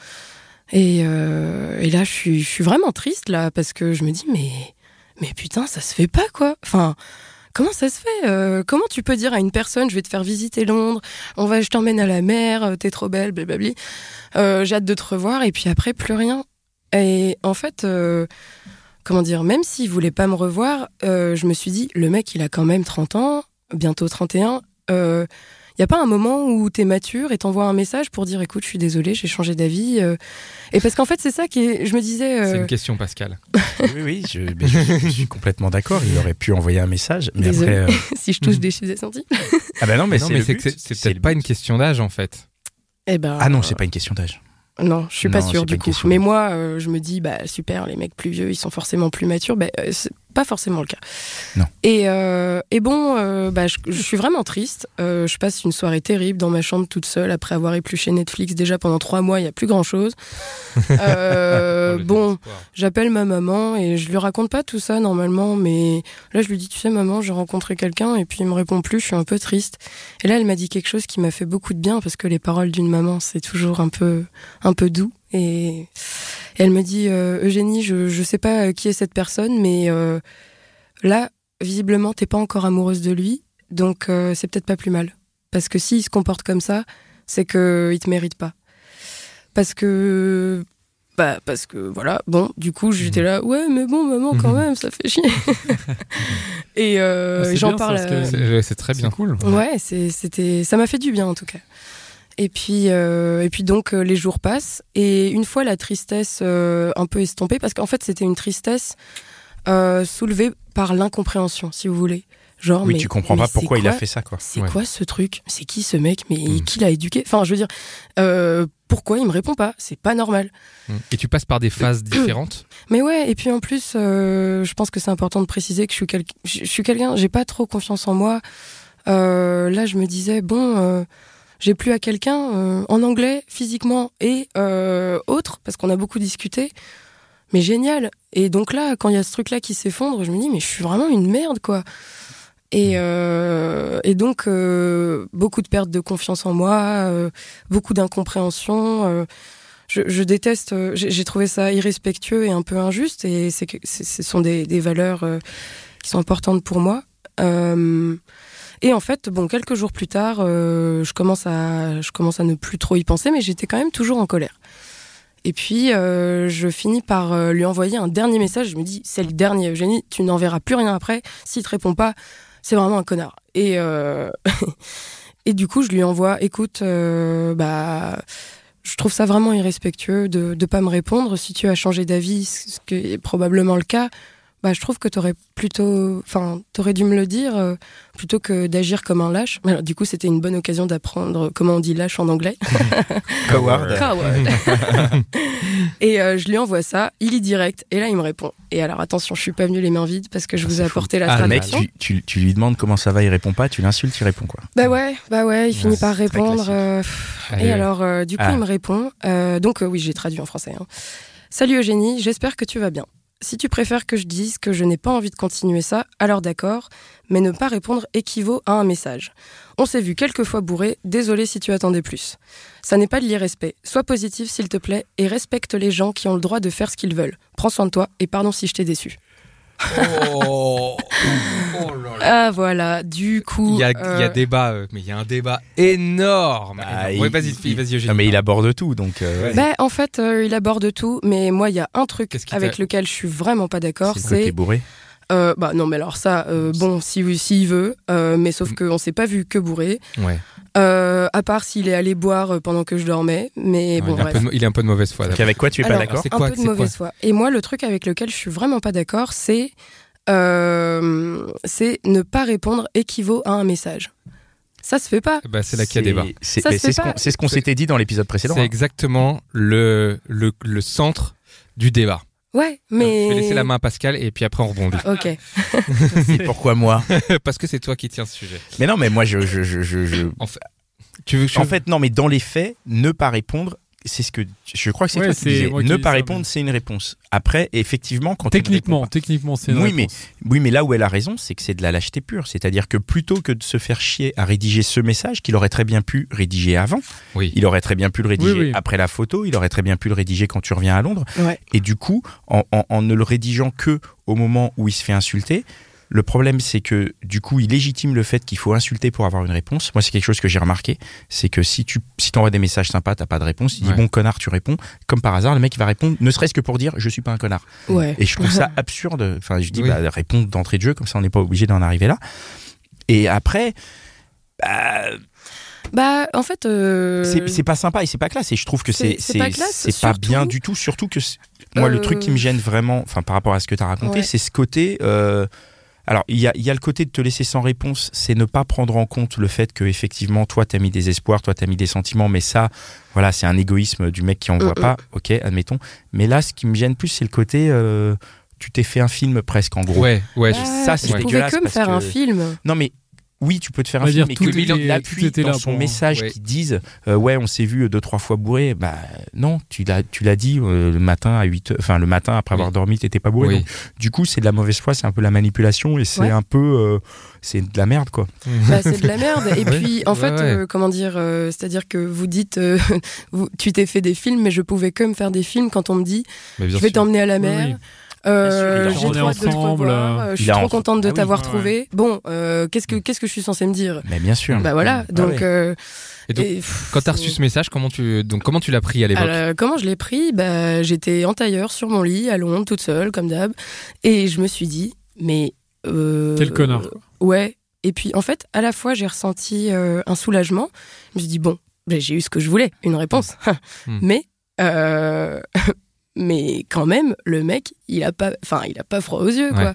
Et, euh, et là, je suis, vraiment triste là parce que je me dis mais mais putain, ça se fait pas quoi. Enfin, comment ça se fait Euh, Comment tu peux dire à une personne je vais te faire visiter Londres, on va, je t'emmène à la mer, euh, t'es trop belle, blablabli. J'ai hâte de te revoir et puis après plus rien. Et en fait. Comment dire, même s'il voulait pas me revoir, je me suis dit, le mec, il a quand même 30 ans, bientôt 31. Euh, y a pas un moment où t'es mature et t'envoies un message pour dire écoute je suis désolée j'ai changé d'avis euh. et parce qu'en fait c'est ça qui est je me disais C'est euh, une question, Pascal. Oui, oui, je, mais je- je suis complètement d'accord. Il aurait pu envoyer un message, mais Désolé. après. euh, si je touche des chez sentis Ah bah non, mais non, c'est mais c'est c'est- c'est c'est peut-être pas but. une question d'âge en fait. eh ben Ah non, c'est pas une question d'âge. non je suis pas sûre c'est pas du coup mais moi euh, je me dis bah super les mecs plus vieux ils sont forcément plus matures ben euh, c'est pas forcément le cas Non. et euh, et bon euh, bah je, je suis vraiment triste Euh, je passe une soirée terrible dans ma chambre toute seule après avoir épluché Netflix déjà pendant trois mois il y a plus grand chose bon. J'appelle ma maman et je lui raconte pas tout ça normalement, mais là je lui dis tu sais maman j'ai rencontré quelqu'un et puis il me répond plus, je suis un peu triste. Et là elle m'a dit quelque chose qui m'a fait beaucoup de bien parce que les paroles d'une maman c'est toujours un peu un peu doux et, et elle me dit Eugénie je je sais pas qui est cette personne mais là visiblement t'es pas encore amoureuse de lui donc euh, c'est peut-être pas plus mal parce que s'il se comporte comme ça c'est que il te mérite pas parce que bah parce que voilà bon du coup j'étais là ouais mais bon maman quand Mhm. même ça fait chier et euh, Ah, j'en parle C'est très bien. C'est cool. ouais c'est- c'était ça m'a fait du bien en tout cas et puis euh, et puis donc euh, les jours passent et une fois la tristesse euh, un peu estompée parce qu'en fait c'était une tristesse euh, soulevée par l'incompréhension si vous voulez genre Oui, mais, tu comprends mais pas pourquoi il a fait ça, quoi. c'est Ouais. quoi ce truc C'est qui ce mec Mais Mm. qui l'a éduqué Enfin, je veux dire, euh, pourquoi il me répond pas C'est pas normal. Et tu passes par des phases différentes. Mais ouais, et puis en plus, euh, je pense que c'est important de préciser que je suis, quel- je suis quelqu'un, j'ai pas trop confiance en moi. Euh, là, je me disais, bon, j'ai plus à quelqu'un en anglais, physiquement et autre, parce qu'on a beaucoup discuté. Mais génial. Et donc là, quand il y a ce truc-là qui s'effondre, je me dis, mais je suis vraiment une merde, quoi. Et, euh, et donc, euh, beaucoup de perte de confiance en moi, euh, beaucoup d'incompréhension. euh, je, je déteste, euh, j'ai trouvé ça irrespectueux et un peu injuste, et c'est ce sont des, des valeurs euh, qui sont importantes pour moi. Euh, et en fait, bon, quelques jours plus tard, euh, je commence à, je commence à ne plus trop y penser, mais j'étais quand même toujours en colère. Et puis, euh, je finis par euh, lui envoyer un dernier message. Je me dis, c'est le dernier, Eugénie, tu n'en verras plus rien après. S'il te répond pas, c'est vraiment un connard. Et, euh, et du coup, je lui envoie, écoute, bah, je trouve ça vraiment irrespectueux de ne pas me répondre. Si tu as changé d'avis, ce qui est probablement le cas, bah, je trouve que t'aurais plutôt, enfin, t'aurais dû me le dire euh, plutôt que d'agir comme un lâche. Alors, du coup, c'était une bonne occasion d'apprendre comment on dit lâche en anglais. Coward. Coward. et euh, je lui envoie ça, il est direct, et là il me répond. Et alors attention, je suis pas venue les mains vides parce que je Ah, vous ai apporté la Ah, Le mec, traduction. tu, tu, tu lui demandes comment ça va, il répond pas, tu l'insultes, il répond quoi. Bah ouais, bah ouais, il finit par répondre. euh, et ouais. alors, euh, du coup, Ah. il me répond. euh, donc, euh, oui, j'ai traduit en français. hein. Salut Eugénie, j'espère que tu vas bien. Si tu préfères que je dise que je n'ai pas envie de continuer ça, alors d'accord. mais ne pas répondre équivaut à un message. On s'est vu quelques fois bourré, désolé si tu attendais plus. Ça n'est pas de l'irrespect. Sois positif s'il te plaît et respecte les gens qui ont le droit de faire ce qu'ils veulent. Prends soin de toi et pardon si je t'ai déçu. Oh, oh là là. Ah voilà, du coup. Il y a, il y a euh, débat, euh, mais il y a un débat énorme. Ah, énorme. Ouais, vas-y, il- vas-y. Non, mais il aborde tout, donc. euh, ouais. bah, en fait, euh, il aborde tout, mais moi, il y a un truc avec lequel je suis vraiment pas d'accord, c'est c'est bourré. euh, bah non, mais alors ça, euh, bon, si s'il veut, euh, mais sauf Mm. qu'on s'est pas vu que bourré, Ouais. Euh, à part s'il est allé boire euh, pendant que je dormais, mais Ouais, bon, il, est un bref. peu de, il est un peu de mauvaise foi. Donc avec quoi tu es pas d'accord c'est un quoi, peu de mauvaise foi. Et moi, le truc avec lequel je suis vraiment pas d'accord, c'est euh, c'est ne pas répondre équivaut à un message. Ça se fait pas. Bah, c'est là qu'il y a débat. C'est Ça se mais c'est fait ce qu'on pas. c'est ce qu'on s'était dit dans l'épisode précédent. C'est hein. exactement le, le, le centre du débat. Ouais, mais. Je vais laisser la main à Pascal et puis après on rebondit. Ok. Et pourquoi moi Parce que c'est toi qui tiens ce sujet. Mais non, mais moi, je, je, je, je- je- Tu veux que je... En fait, non, mais dans les faits, ne pas répondre, c'est ce que je crois que c'est Ouais, toi qui disais. Ne pas ça, répondre, mais- c'est une réponse. Après, effectivement, quand Techniquement, techniquement, c'est une Oui, mais- réponse. Oui, mais là où elle a raison, c'est que c'est de la lâcheté pure. C'est-à-dire que plutôt que de se faire chier à rédiger ce message qu'il aurait très bien pu rédiger avant, Oui. il aurait très bien pu le rédiger Oui, oui. après la photo, il aurait très bien pu le rédiger quand tu reviens à Londres. Ouais. Et du coup, en, en- en ne le rédigeant que au moment où il se fait insulter, le problème c'est que du coup, il légitime le fait qu'il faut insulter pour avoir une réponse. Moi, c'est quelque chose que j'ai remarqué, c'est que si tu si envoies des messages sympas, t'as pas de réponse. Il dit bon connard, tu réponds. Comme par hasard, le mec il va répondre, ne serait-ce que pour dire je suis pas un connard. Ouais. Et je trouve ça absurde. Enfin, je dis, Oui. bah, répondre d'entrée de jeu, comme ça on n'est pas obligé d'en arriver là. Et après, bah, Bah, en fait. euh, c'est pas sympa et c'est pas classe. Et je trouve que c'est pas classe, pas bien du tout. Surtout que c'est- moi, le Euh, truc qui me gêne vraiment, enfin, par rapport à ce que tu as raconté, Ouais. c'est ce côté. euh, alors, il y a, il y a le côté de te laisser sans réponse, c'est ne pas prendre en compte le fait que effectivement, toi, t'as mis des espoirs, toi, t'as mis des sentiments, mais ça, voilà, c'est un égoïsme du mec qui en voit pas. Ok, admettons. Mais là, ce qui me gêne plus, c'est le côté. euh, tu t'es fait un film presque en gros. Ouais, ouais. je- Ah, ça, c'est je pouvais dégueulasse que me faire que- un film. Non, mais oui, tu peux te faire On un film, dire, mais que il appuie dans là son message Ouais. qui disent euh, ouais, on s'est vu deux trois fois bourré. Bah non, tu l'as tu l'as dit euh, le matin à 8 enfin le matin après avoir Oui. dormi, t'étais pas bourré. Oui. Donc, du coup, c'est de la mauvaise foi, c'est un peu la manipulation et c'est Ouais. un peu euh, c'est de la merde quoi. Bah, c'est de la merde. Et puis, en fait, ouais. euh, comment dire, euh, c'est-à-dire que vous dites, euh, vous- tu t'es fait des films, mais je pouvais que me faire des films quand on me dit, Mais bien je vais t'emmener à la Oui, mer. oui. Euh, j'ai trop hâte de te revoir. euh, je suis trop contente de Ah oui, t'avoir ouais, trouvé. Bon, euh, qu'est-ce que qu'est-ce que je suis censée me dire? Mais bien sûr. Bah voilà. Ah Donc, ouais. euh, Et donc, et, pff, quand t'as reçu ce message, comment tu, donc, comment tu l'as pris à l'époque? Comment je l'ai pris? Bah, J'étais en tailleur sur mon lit à Londres, toute seule, comme d'hab. Et je me suis dit, mais. euh, Quel connard. Ouais. Et puis, en fait, à la fois, j'ai ressenti euh, un soulagement. Je me suis dit, bon, ben, j'ai eu ce que je voulais, une réponse. Hmm. Mais. mais quand même, le mec, il a pas, enfin, il a pas froid aux yeux, quoi.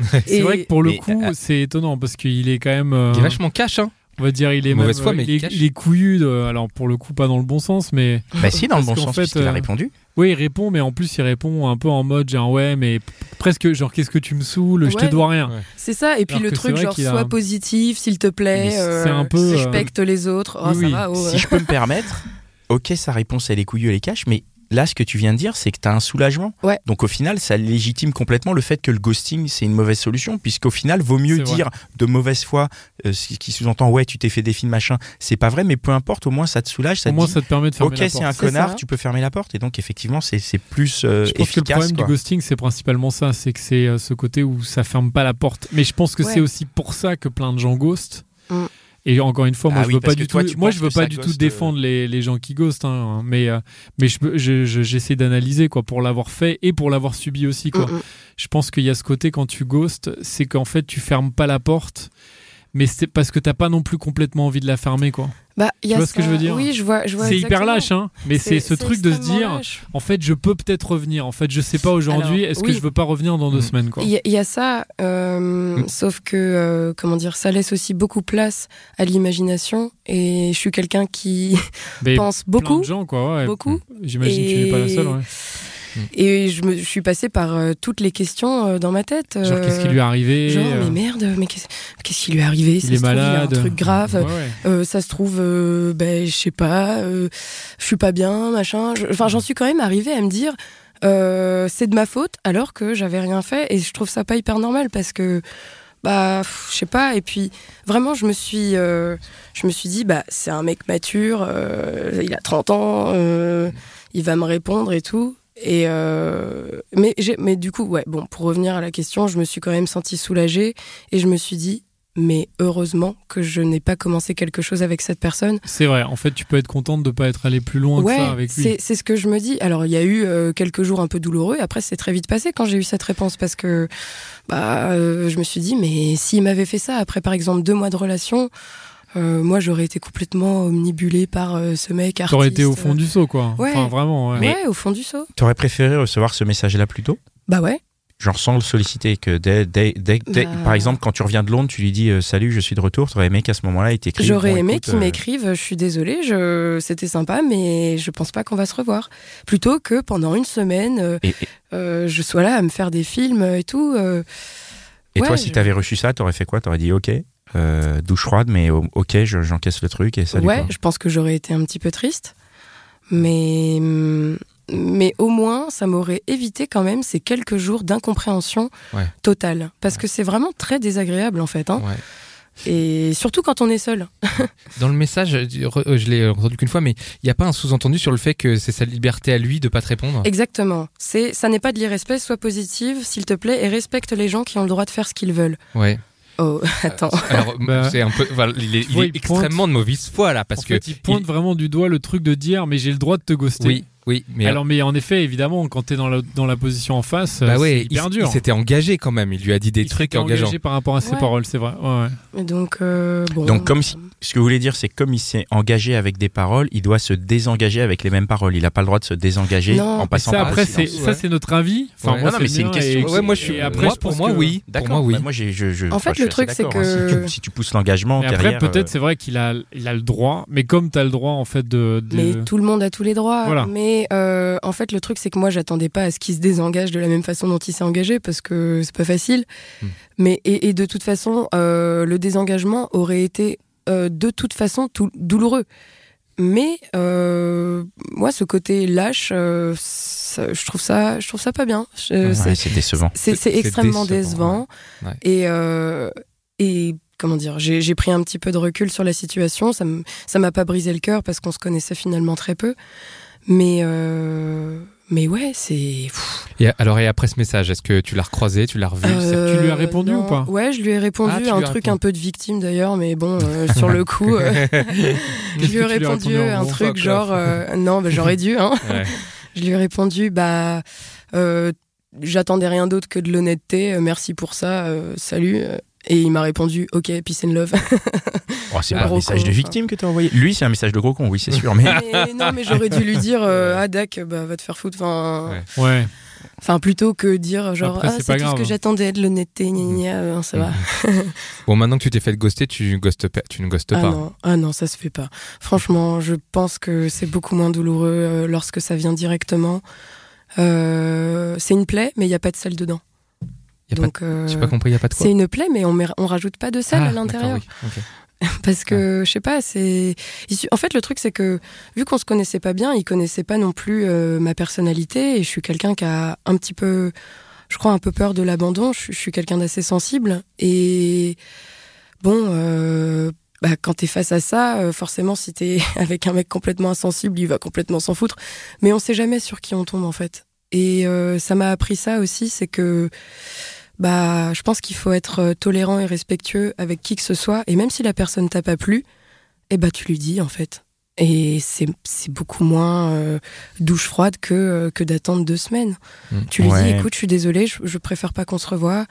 C'est vrai que pour le Mais, coup, euh, c'est étonnant parce qu'il est quand même. euh, Il est vachement cash, hein. On va dire, il est Mauvaise même, foi, euh, mais il, il est, il couillu. de- alors pour le coup, pas dans le bon sens, mais Bah si dans le Parce bon qu'en sens fait, puisqu'il a répondu. oui, il répond, mais en plus il répond un peu en mode genre ouais, mais presque genre qu'est-ce que tu me saoules, je te Ouais. dois rien. Ouais. C'est ça. Et puis Alors le truc, genre, a- sois positif, s'il te plaît. Euh, un peu, euh, Respecte les autres. Oh, oui, ça oui. va. oh, Si je peux me permettre, ok, sa réponse elle est couillue, elle est cash, mais là ce que tu viens de dire, c'est que tu as un soulagement. Ouais. Donc au final, ça légitime complètement le fait que le ghosting c'est une mauvaise solution, puisqu'au final, vaut mieux dire de mauvaise foi, euh, ce qui sous-entend ouais, tu t'es fait des films machin, c'est pas vrai, mais peu importe, au moins ça te soulage, ça Au te moins, dit, ça te permet de fermer ok, la c'est porte. un C'est connard, ça. tu peux fermer la porte, et donc effectivement, c'est c'est plus euh, Je pense que le efficace. problème quoi. du ghosting, c'est principalement ça, c'est que c'est euh, ce côté où ça ferme pas la porte. Mais je pense que Ouais. c'est aussi pour ça que plein de gens ghostent. Mm. Et encore une fois, moi Ah je oui, veux pas du toi, tout, moi je veux pas du tout ghost, défendre les, les gens qui ghostent, hein, mais euh, mais je je- je- j'essaie d'analyser quoi pour l'avoir fait et pour l'avoir subi aussi quoi. Mm, mm. Je pense qu'il y a ce côté quand tu ghostes, c'est qu'en fait tu fermes pas la porte, mais c'est parce que t'as pas non plus complètement envie de la fermer quoi. Bah, y a vois ce que je veux dire Oui, je vois. je vois C'est hyper lâche hein, mais c'est ce truc de se dire lâche. en fait je peux peut-être revenir, en fait je sais pas aujourd'hui, est-ce que je veux pas revenir dans deux Mm. semaines quoi. Il y, a- il y a ça, euh, Mm. sauf que, euh, comment dire, ça laisse aussi beaucoup place à l'imagination. Et je suis quelqu'un qui pense plein beaucoup, de gens quoi, ouais. beaucoup. J'imagine que tu n'es pas la seule. ouais. Et je, me, je suis passée par euh, toutes les questions euh, dans ma tête. Genre euh, qu'est-ce qui lui est arrivé Genre, mais merde, mais qu'est-ce qu'est-ce qui lui est arrivé? Ça Il est se trouve, malade. Il a un truc grave. Ouais, ouais. Ça se trouve, ben, je sais pas, je suis pas bien, machin. Enfin, j'en suis quand même arrivée à me dire, c'est de ma faute, alors que j'avais rien fait, et je trouve ça pas hyper normal parce que, bah, je sais pas. Et puis, vraiment, je me suis, euh, je me suis dit, bah, c'est un mec mature, euh, il a 30 ans, euh, il va me répondre et tout. Et euh, mais, mais du coup, ouais, bon, pour revenir à la question, je me suis quand même sentie soulagée et je me suis dit, mais heureusement que je n'ai pas commencé quelque chose avec cette personne. C'est vrai, en fait, tu peux être contente de pas être allé plus loin Ouais, que ça avec lui. c'est c'est ce que je me dis. Alors, il y a eu euh, quelques jours un peu douloureux. Après, c'est très vite passé quand j'ai eu cette réponse parce que bah, euh, je me suis dit, mais s'il m'avait fait ça après, par exemple, deux mois de relation, euh, moi, j'aurais été complètement omnibulée par euh, ce mec artiste. T'aurais été au fond du seau, quoi. Ouais. Enfin, vraiment, ouais. Ouais, au fond du seau. T'aurais préféré recevoir ce message-là plus tôt? Bah ouais. Genre sans le solliciter, que dès, dès, dès- dès- Bah. par exemple, quand tu reviens de Londres, tu lui dis euh, Salut, je suis de retour. T'aurais aimé qu'à ce moment-là, il t'écrive. J'aurais bon, aimé écoute, euh, m'écrivent, je suis désolée, je... c'était sympa, mais je pense pas qu'on va se revoir. Plutôt que pendant une semaine, euh, Et, et- euh, je sois là à me faire des films et tout. euh, et Ouais, toi, si je- t'avais reçu ça, t'aurais fait quoi? T'aurais dit Ok, euh, douche froide, mais ok, je- j'encaisse le truc et salut. ouais, je pense que j'aurais été un petit peu triste, mais mais au moins ça m'aurait évité quand même ces quelques jours d'incompréhension Ouais. totale, parce que c'est vraiment très désagréable en fait, hein. Ouais. et surtout quand on est seul. Dans le message, je re- je l'ai entendu qu'une fois, mais il n'y a pas un sous-entendu sur le fait que c'est sa liberté à lui de pas te répondre? Exactement. C'est ça n'est pas de l'irrespect, sois positive, s'il te plaît, et respecte les gens qui ont le droit de faire ce qu'ils veulent. Ouais. Oh, attends. Alors, Bah. c'est un peu. Il est, Tu il vois, est il pointe- extrêmement de mauvaise foi là, parce en fait, il pointe vraiment du doigt le truc de dire, mais j'ai le droit de te ghoster. Oui, oui, mais. Alors, mais en effet, évidemment, quand t'es dans la, dans la position en face, bah ouais, il, hyper il dur. s'était engagé quand même. Il lui a dit des Il trucs engageants. engagé par rapport à ses Ouais. paroles, c'est vrai. Ouais, ouais. Et Donc euh, bon. Donc, comme si- Ce que vous voulez dire, c'est comme il s'est engagé avec des paroles, il doit se désengager avec les mêmes paroles. Il n'a pas le droit de se désengager Non, en mais passant ça, par après, le ça, c'est notre avis. Enfin, Ouais. moi, Non, non, mais c'est une question. et- Ouais, moi, je suis. après, moi, je pour moi, que- oui. Pour D'accord. moi, oui. Bah, moi, j'ai, je, je, En fait, le truc, c'est hein. que- Si tu, tu pousses l'engagement Mais après, peut-être, euh, c'est vrai qu'il a, il a le droit, mais comme t'as le droit, en fait, de. de- Mais tout le monde a tous les droits. Voilà. Mais euh, en fait, le truc, c'est que moi, j'attendais pas à ce qu'il se désengage de la même façon dont il s'est engagé, parce que c'est pas facile. Hmm. Mais et, et de toute façon, euh, le désengagement aurait été euh, de toute façon tout douloureux. Mais euh, moi, ce côté lâche, euh, ça- je trouve ça, je trouve ça pas bien. Ouais, c'est- décevant. c'est extrêmement décevant, décevant. ouais. Et, euh, et comment dire, j'ai pris un petit peu de recul sur la situation. Ça m'a pas brisé le cœur parce qu'on se connaissait finalement très peu. Mais, euh, mais ouais, c'est. Et alors, et après ce message, est-ce que tu l'as recroisé, tu l'as revu euh, tu lui as répondu non. ou pas Ouais, je lui ai répondu. Ah, un truc répondu. un peu de victime d'ailleurs, mais bon, euh, sur le coup, euh, je lui ai répondu un truc Fuck genre. euh, non, bah, j'aurais dû, hein. Ouais. Je lui ai répondu, bah, euh, j'attendais rien d'autre que de l'honnêteté. euh, merci pour ça. euh, salut. Et il m'a répondu, ok, peace and love. Oh, c'est Ah, pas un message con, de enfin. victime que t'as envoyé. Lui, c'est un message de gros con, oui, c'est sûr. Mais mais non, mais j'aurais dû lui dire, euh, ah Dak, bah, va te faire foutre. Enfin, Ouais. Ouais. enfin, plutôt que dire genre, Après, ah, c'est tout ce que j'attendais de l'honnêteté, gna euh, ça va. Bon, maintenant que tu t'es fait ghoster, tu, ghostes pas- tu ne ghostes Ah pas. non, ah non, ça se fait pas. Franchement, je pense que c'est beaucoup moins douloureux euh, lorsque ça vient directement. Euh, c'est une plaie, mais il n'y a pas de sel dedans. Y a pas Donc, euh, pas compris, il y a pas de quoi c'est une plaie, mais on, met- on rajoute pas de sel Ah, à l'intérieur. oui. Parce que, je sais pas, c'est. En fait, le truc, c'est que, vu qu'on se connaissait pas bien, il connaissait pas non plus euh, ma personnalité, et je suis quelqu'un qui a un petit peu. Je crois un peu peur de l'abandon, je, suis- je suis quelqu'un d'assez sensible, et. Bon, euh, bah, quand t'es face à ça, euh, forcément, si t'es avec un mec complètement insensible, il va complètement s'en foutre. Mais on sait jamais sur qui on tombe, en fait. Et euh, ça m'a appris ça aussi, c'est que bah, je pense qu'il faut être euh, tolérant et respectueux avec qui que ce soit. Et même si la personne t'a pas plu, eh bah, tu lui dis, en fait. Et c'est c'est beaucoup moins euh, douche froide que, euh, que d'attendre deux semaines. Mm. Tu lui dis, écoute, je suis désolée, je, je préfère pas qu'on se revoie.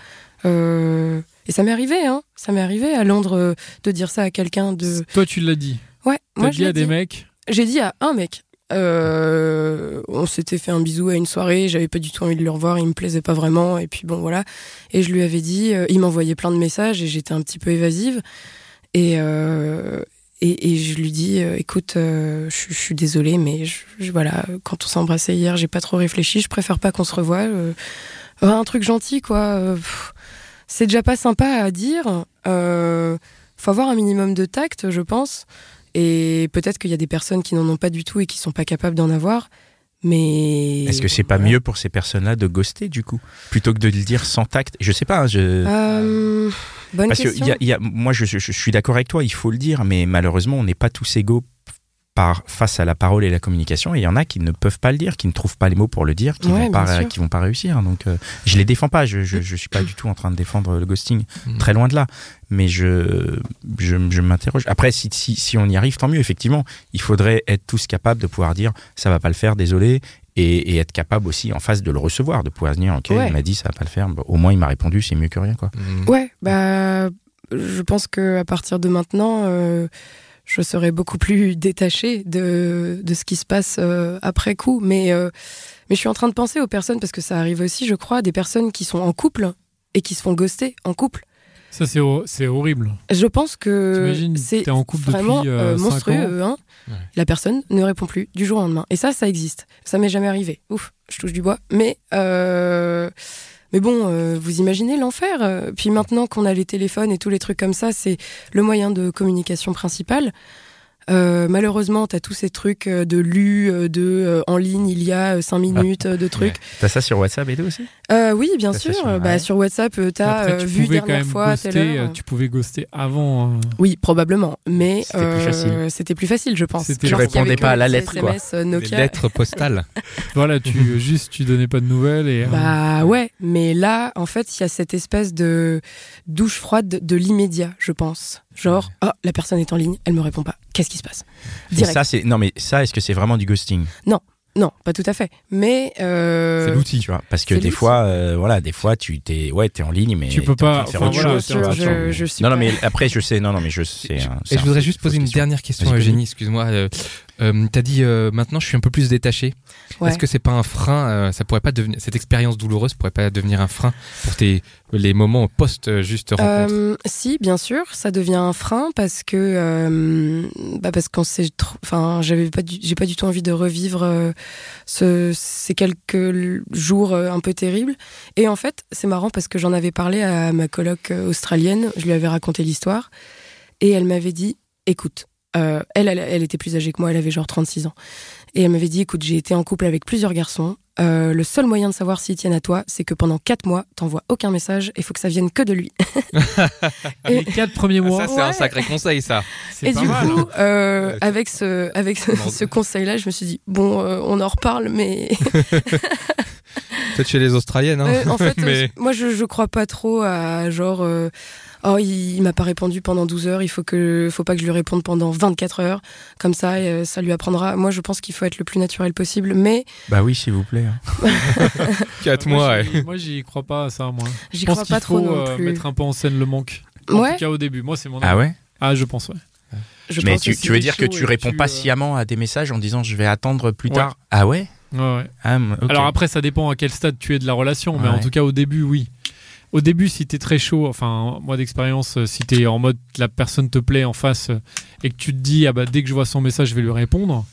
Euh, et ça m'est arrivé, hein. Ça m'est arrivé à Londres de dire ça à quelqu'un de. Toi, tu l'as dit. Ouais, moi dit à des mecs. J'ai dit à un mec. Euh, on s'était fait un bisou à une soirée, j'avais pas du tout envie de le revoir, il me plaisait pas vraiment, et puis bon voilà. Et je lui avais dit, euh, il m'envoyait plein de messages et j'étais un petit peu évasive. Et, euh, et, je lui dis, écoute, je, suis désolée, mais je, voilà, quand on s'est embrassé hier, j'ai pas trop réfléchi, je préfère pas qu'on se revoie. un truc gentil, quoi. c'est déjà pas sympa à dire. Faut avoir un minimum de tact, je pense. Et peut-être qu'il y a des personnes qui n'en ont pas du tout et qui sont pas capables d'en avoir. Mais Est-ce que c'est pas mieux pour ces personnes-là de ghoster du coup plutôt que de le dire sans tact? Je sais pas. hein, Je... Euh, bonne Parce que question. il y a- il y a- moi, je, je- je suis d'accord avec toi, il faut le dire, mais malheureusement, on n'est pas tous égaux par, face à la parole et la communication. Et il y en a qui ne peuvent pas le dire, qui ne trouvent pas les mots pour le dire, qui Ouais, vont pas, qui vont pas réussir. Donc, euh, je les défends pas. Je, je, je suis pas du tout en train de défendre le ghosting, Mhm. très loin de là. Mais je, je, je m'interroge. Après, si, si, si on y arrive, tant mieux. Effectivement, il faudrait être tous capables de pouvoir dire ça va pas le faire, désolé. Et, et être capable aussi en face de le recevoir, de pouvoir se dire ok, Ouais. il m'a dit ça va pas le faire. Bon, au moins il m'a répondu, c'est mieux que rien quoi. Mhm. Ouais, bah, je pense que à partir de maintenant, euh, je serai beaucoup plus détachée de, de ce qui se passe euh, après coup. Mais, euh, mais je suis en train de penser aux personnes, parce que ça arrive aussi, je crois, des personnes qui sont en couple et qui se font ghoster en couple. Ça, c'est c'est horrible. Je pense que c'est en couple vraiment depuis, euh, euh, monstrueux. Hein Ouais. La personne ne répond plus du jour au lendemain. Et ça, ça existe. Ça m'est jamais arrivé. Ouf, je touche du bois. Mais, mais bon, euh, vous imaginez l'enfer. Euh, Puis maintenant qu'on a les téléphones et tous les trucs comme ça, c'est le moyen de communication principal. Euh, malheureusement, t'as tous ces trucs euh, de lu, euh, de euh, en ligne, il y a 5 minutes euh, de trucs. T'as ça sur WhatsApp et tout aussi? Euh, oui, bien sûr. sur- bah, ouais. sur WhatsApp, t'as Après, tu vu dernière même fois ghoster, tu pouvais ghoster avant. euh, Oui, probablement. Mais C'était plus facile. c'était plus facile, je pense. C'était- Tu répondais pas à la les lettre, quoi. SMS, Les Nokia. lettres postales. Voilà, tu juste tu donnais pas de nouvelles et euh, Bah ouais, mais là, en fait, il y a cette espèce de douche froide de l'immédiat, je pense. Genre, ah, la personne est en ligne, elle me répond pas. Qu'est-ce qui se passe Et ça, c'est non mais ça, est-ce que c'est vraiment du ghosting? Non, pas tout à fait. Mais euh, C'est l'outil, tu vois. Parce que des fois, euh, voilà, des fois, tu t'es, ouais, t'es en ligne, mais Tu peux pas- faire enfin, autre voilà, chose, je, je suis Non, non, mais après, je sais, non, non, mais je sais. Et hein, je- et voudrais juste poser une question. dernière question. Eugénie, excuse-moi. Euh, euh, T'as dit euh, maintenant je suis un peu plus détaché. Ouais. Est-ce que c'est pas un frein euh, Ça pourrait pas devenir cette expérience douloureuse pourrait pas devenir un frein pour tes les moments post euh, juste rencontre? Si, bien sûr, ça devient un frein parce que, bah parce qu'on s'est, trop- enfin, j'avais pas, j'ai pas du tout envie de revivre ce, ces quelques jours un peu terribles. Et en fait, c'est marrant parce que j'en avais parlé à ma coloc australienne, je lui avais raconté l'histoire et elle m'avait dit, écoute, euh, elle, elle, elle était plus âgée que moi, elle avait genre 36 ans. Et elle m'avait dit, écoute, j'ai été en couple avec plusieurs garçons. Euh, le seul moyen de savoir s'ils tiennent à toi, c'est que pendant 4 mois, t'envoies aucun message et faut que ça vienne que de lui. les quatre premiers mois, ça c'est un sacré conseil ça. Et pas du mal. coup, euh, Ouais. avec ce, avec ce, conseil-là, je me suis dit bon, euh, on en reparle, mais Peut-être chez les Australiennes. Hein. Euh, en fait, Mais- euh, moi, je, je crois pas trop à genre. Euh, Oh, il, il m'a pas répondu pendant 12 heures, il faut que faut pas que je lui réponde pendant 24 heures. Comme ça, euh, ça lui apprendra. Moi, je pense qu'il faut être le plus naturel possible, mais Bah oui, s'il vous plaît. hein. Quatre Moi, mois. Moi, j'y crois pas à ça, moi. j'y Je pense crois pas trop faut non euh, plus. mettre un peu en scène le manque. En Ouais, tout cas, au début. Moi, c'est mon Ah ouais? Ah, je pense, ouais. je Mais pense tu, veux dire que tu et réponds tu, pas euh, sciemment à des messages en disant je vais attendre plus Ouais. tard? Ah ouais? Ouais, ouais. ah. Alors après, ça dépend à quel stade tu es de la relation, mais en tout cas au début, oui. Au début, si t'es très chaud, enfin moi d'expérience, euh, si t'es en mode la personne te plaît en face euh, et que tu te dis ah bah dès que je vois son message, je vais lui répondre.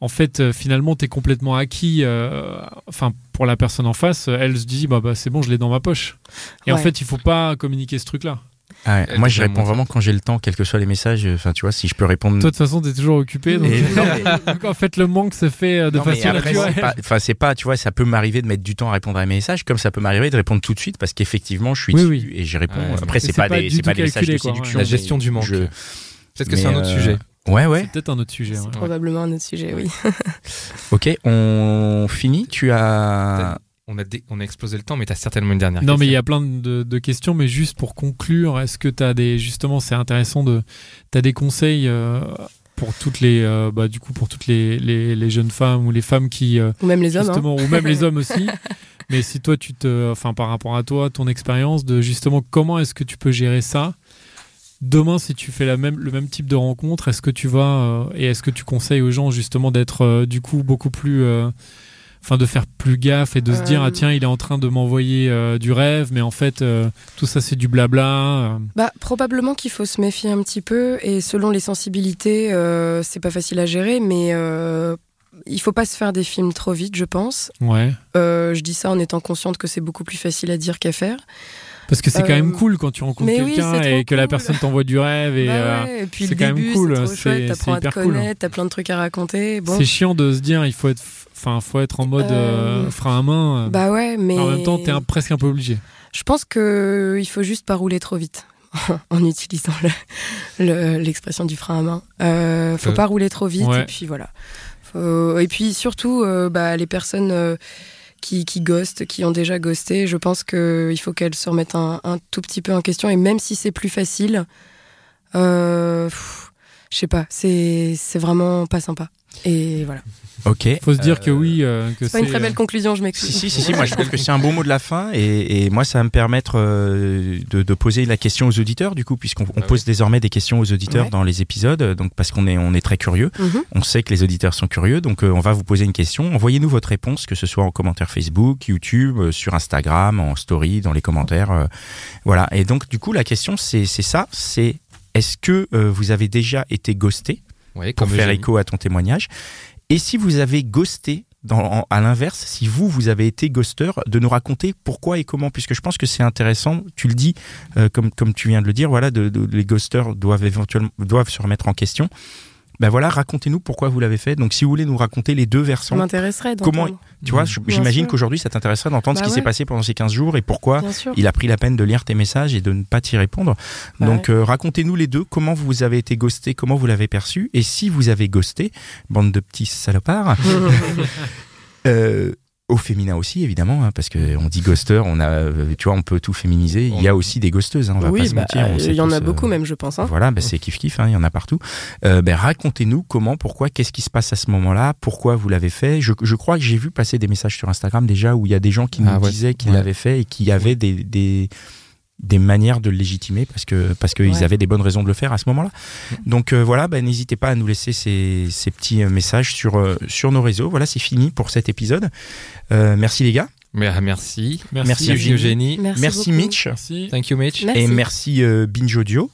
En fait, euh, finalement, t'es complètement acquis. euh, Enfin, pour la personne en face, elle se dit bah, bah c'est bon, je l'ai dans ma poche. Et en fait, il faut pas communiquer ce truc-là. Ah ouais, Moi, je réponds vraiment quand j'ai le temps, quels que soient les messages. Enfin, tu vois, si je peux répondre. Toi, de toute façon, t'es toujours occupé. Donc, mais- en fait, le manque se fait euh, de Non, façon après, naturelle. Enfin, c'est pas, tu vois, ça peut m'arriver de mettre du temps à répondre à un message, comme ça peut m'arriver de répondre tout de suite parce qu'effectivement, je suis Oui, dessus oui. et j'y réponds. Ouais. Après, c'est pas, pas des, pas des messages de séduction. ouais. La gestion du manque. je- Peut-être que c'est un autre euh, sujet. Ouais, ouais. C'est peut-être un autre sujet. c'est ouais. probablement un autre sujet, oui. Ok, on finit. Tu as. On a, dé- on a explosé le temps, mais t'as certainement une dernière Non, mais il y question. a plein de, de questions, mais juste pour conclure, est-ce que tu as des. Justement, c'est intéressant de. Tu as des conseils euh, pour toutes les. euh, bah, du coup, pour toutes les, les, les jeunes femmes ou les femmes qui. euh, Ou même les hommes. hein. justement, ou même les hommes aussi. Mais si toi, tu te. Enfin, par rapport à toi, ton expérience, de justement, comment est-ce que tu peux gérer ça? Demain, si tu fais la même, le même type de rencontre, est-ce que tu vas. euh, et est-ce que tu conseilles aux gens, justement, d'être euh, du coup beaucoup plus. Euh, Enfin, de faire plus gaffe et de se dire, Euh. ah tiens, il est en train de m'envoyer euh, du rêve, mais en fait, euh, tout ça, c'est du blabla. euh. Bah, probablement qu'il faut se méfier un petit peu et selon les sensibilités, euh, c'est pas facile à gérer, mais euh, il faut pas se faire des films trop vite, je pense. Ouais. Euh, je dis ça en étant consciente que c'est beaucoup plus facile à dire qu'à faire. Parce que c'est quand Euh, même cool quand tu rencontres oui, quelqu'un et que la personne t'envoie du rêve et Bah euh, ouais, et puis c'est quand même cool, c'est à te hyper cool. connaître, t'as plein de trucs à raconter. Bon, c'est chiant de se dire il faut être, enfin, faut être en mode euh, Euh, frein à main. euh. bah ouais, mais En même temps, t'es presque un peu obligé. je pense que il faut juste pas rouler trop vite. en utilisant le- le- l'expression du frein à main. Euh, faut Euh, pas rouler trop vite ouais. et puis voilà. Faut- Et puis surtout, euh, bah, les personnes euh, qui, qui ghostent, qui ont déjà ghosté, je pense qu'il faut qu'elles se remettent un, tout petit peu en question. Et même si c'est plus facile, euh, je sais pas, c'est vraiment pas sympa. Et voilà. Ok. Faut se dire Euh, que oui, euh, que C'est pas une très belle euh, conclusion, je m'excuse. si, si, si, moi je trouve que c'est un beau mot de la fin et, et moi ça va me permettre euh, de, de poser la question aux auditeurs du coup puisqu'on on Ah pose désormais des questions aux auditeurs Ouais. dans les épisodes donc parce qu'on est on est très curieux Mhm. on sait que les auditeurs sont curieux donc euh, on va vous poser une question envoyez-nous votre réponse que ce soit en commentaire Facebook YouTube euh, sur Instagram en story dans les commentaires euh, voilà et donc du coup la question c'est c'est ça c'est est-ce que euh, vous avez déjà été ghosté? Ouais, pour faire écho à ton témoignage. Et si vous avez ghosté, dans, à l'inverse, si vous, vous avez été ghoster, de nous raconter pourquoi et comment, puisque je pense que c'est intéressant, tu le dis, euh, comme, comme tu viens de le dire, voilà, de, de- les ghosters doivent éventuellement doivent se remettre en question. Ben voilà, racontez-nous pourquoi vous l'avez fait. Donc si vous voulez nous raconter les deux Ça versants, m'intéresserait Comment- tu vois, j'imagine qu'aujourd'hui ça t'intéresserait d'entendre Bah ce qui s'est ouais. passé pendant ces 15 jours et pourquoi il a pris la peine de lire tes messages et de ne pas t'y répondre. Bah Donc euh, racontez-nous les deux, comment vous avez été ghosté, comment vous l'avez perçu, et si vous avez ghosté, bande de petits salopards, euh, au féminin aussi évidemment, hein, parce que on dit ghoster, on a, euh, tu vois, on peut tout féminiser. Il y a aussi des ghosteuses, hein, on va pas oui, se bah, mentir. sait il y en a euh, beaucoup même, je pense. hein. Voilà, bah, c'est kiff kiff, hein, il y en a partout. Euh, ben, racontez-nous comment, pourquoi, qu'est-ce qui se passe à ce moment-là, pourquoi vous l'avez fait. Je, je crois que j'ai vu passer des messages sur Instagram déjà où il y a des gens qui nous Ah ouais, disaient qu'ils ouais. l'avaient fait et qui avaient des, des des manières de le légitimer parce que parce qu'ils Ouais. avaient des bonnes raisons de le faire à ce moment-là. Donc euh, voilà, ben, n'hésitez pas à nous laisser ces, ces petits euh, messages sur euh, sur nos réseaux. Voilà, c'est fini pour cet épisode. Euh, merci les gars. Merci. Merci, Merci, Merci Eugénie. Merci. Mitch. Merci. Thank you Mitch. Merci. Et merci euh, Binge Audio.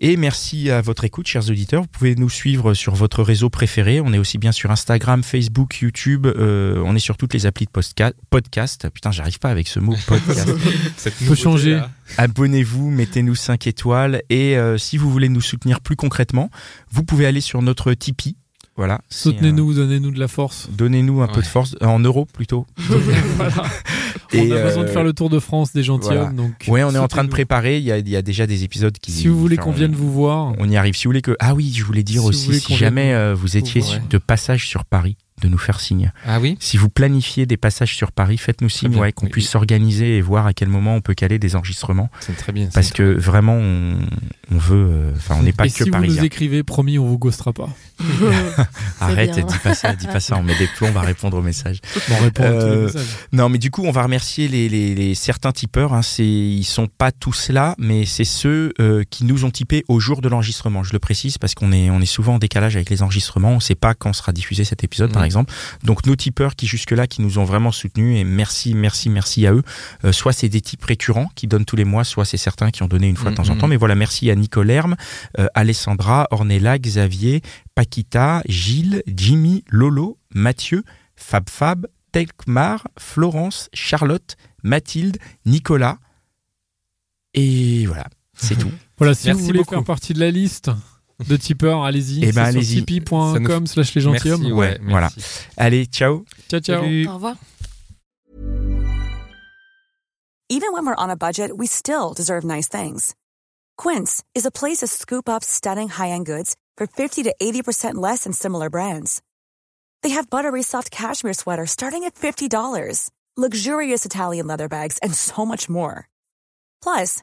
Et merci à votre écoute, chers auditeurs. Vous pouvez nous suivre sur votre réseau préféré. On est aussi bien sur Instagram, Facebook, YouTube. Euh, on est sur toutes les applis de podcast. Putain, j'arrive pas avec ce mot podcast. Cette Peut changer. Abonnez-vous, mettez-nous 5 étoiles. Et euh, si vous voulez nous soutenir plus concrètement, vous pouvez aller sur notre Tipeee. Voilà. Soutenez-nous, donnez-nous de la force. Donnez-nous un peu de force, euh, en euros plutôt. voilà. Et, on a besoin de euh, faire le tour de France des gentilshommes. voilà. Donc Ouais, on est en train de préparer. Il y a, il y a déjà des épisodes qui. Si vous voulez qu'on vienne vous voir, On y arrive. Si vous voulez que. Ah oui, je voulais dire Si aussi, si jamais euh, vous étiez de passage sur Paris, de nous faire signe. Ah oui Si vous planifiez des passages sur Paris, faites-nous signe, ouais, qu'on Oui, puisse oui. s'organiser et voir à quel moment on peut caler des enregistrements. C'est très bien. Parce que vraiment, on, on veut. euh, Enfin, on n'est pas et que si vous nous écrivez, promis, on vous ghostera pas. Arrête, bien. dis pas ça, dis pas ça. On met des plombs, on va répondre aux messages. On répond à tous les Euh, messages. Non, mais du coup, on va remercier les, les, les certains tipeurs. Hein. C'est, ils sont pas tous là, mais c'est ceux euh, qui nous ont tipé au jour de l'enregistrement. Je le précise parce qu'on est, on est souvent en décalage avec les enregistrements. On sait pas quand sera diffusé cet épisode, par. Exemple. Donc, nos tipeurs qui jusque-là, qui nous ont vraiment soutenus, et merci, merci, merci à eux. Euh, soit c'est des types récurrents qui donnent tous les mois, soit c'est certains qui ont donné une fois de temps en Mhm. temps. Mais voilà, merci à Nicole Herme, euh, Alessandra, Ornella, Xavier, Paquita, Gilles, Jimmy, Lolo, Mathieu, Fab Fab, Telkmar, Florence, Charlotte, Mathilde, Nicolas. Et voilà, c'est tout. Voilà, si Merci vous voulez beaucoup. faire partie de la liste de tipeurs, allez-y. Eh ben, C'est allez-y. tipeee.com slash les Merci, gentilshommes. ouais, Ouais, voilà. Allez, ciao. Ciao, ciao. Salut. Au revoir. Even when we're on a budget, we still deserve nice things. Quince is a place to scoop up stunning high-end goods for 50 to 80% less than similar brands. They have buttery soft cashmere sweaters starting at $50, luxurious Italian leather bags, and so much more. Plus,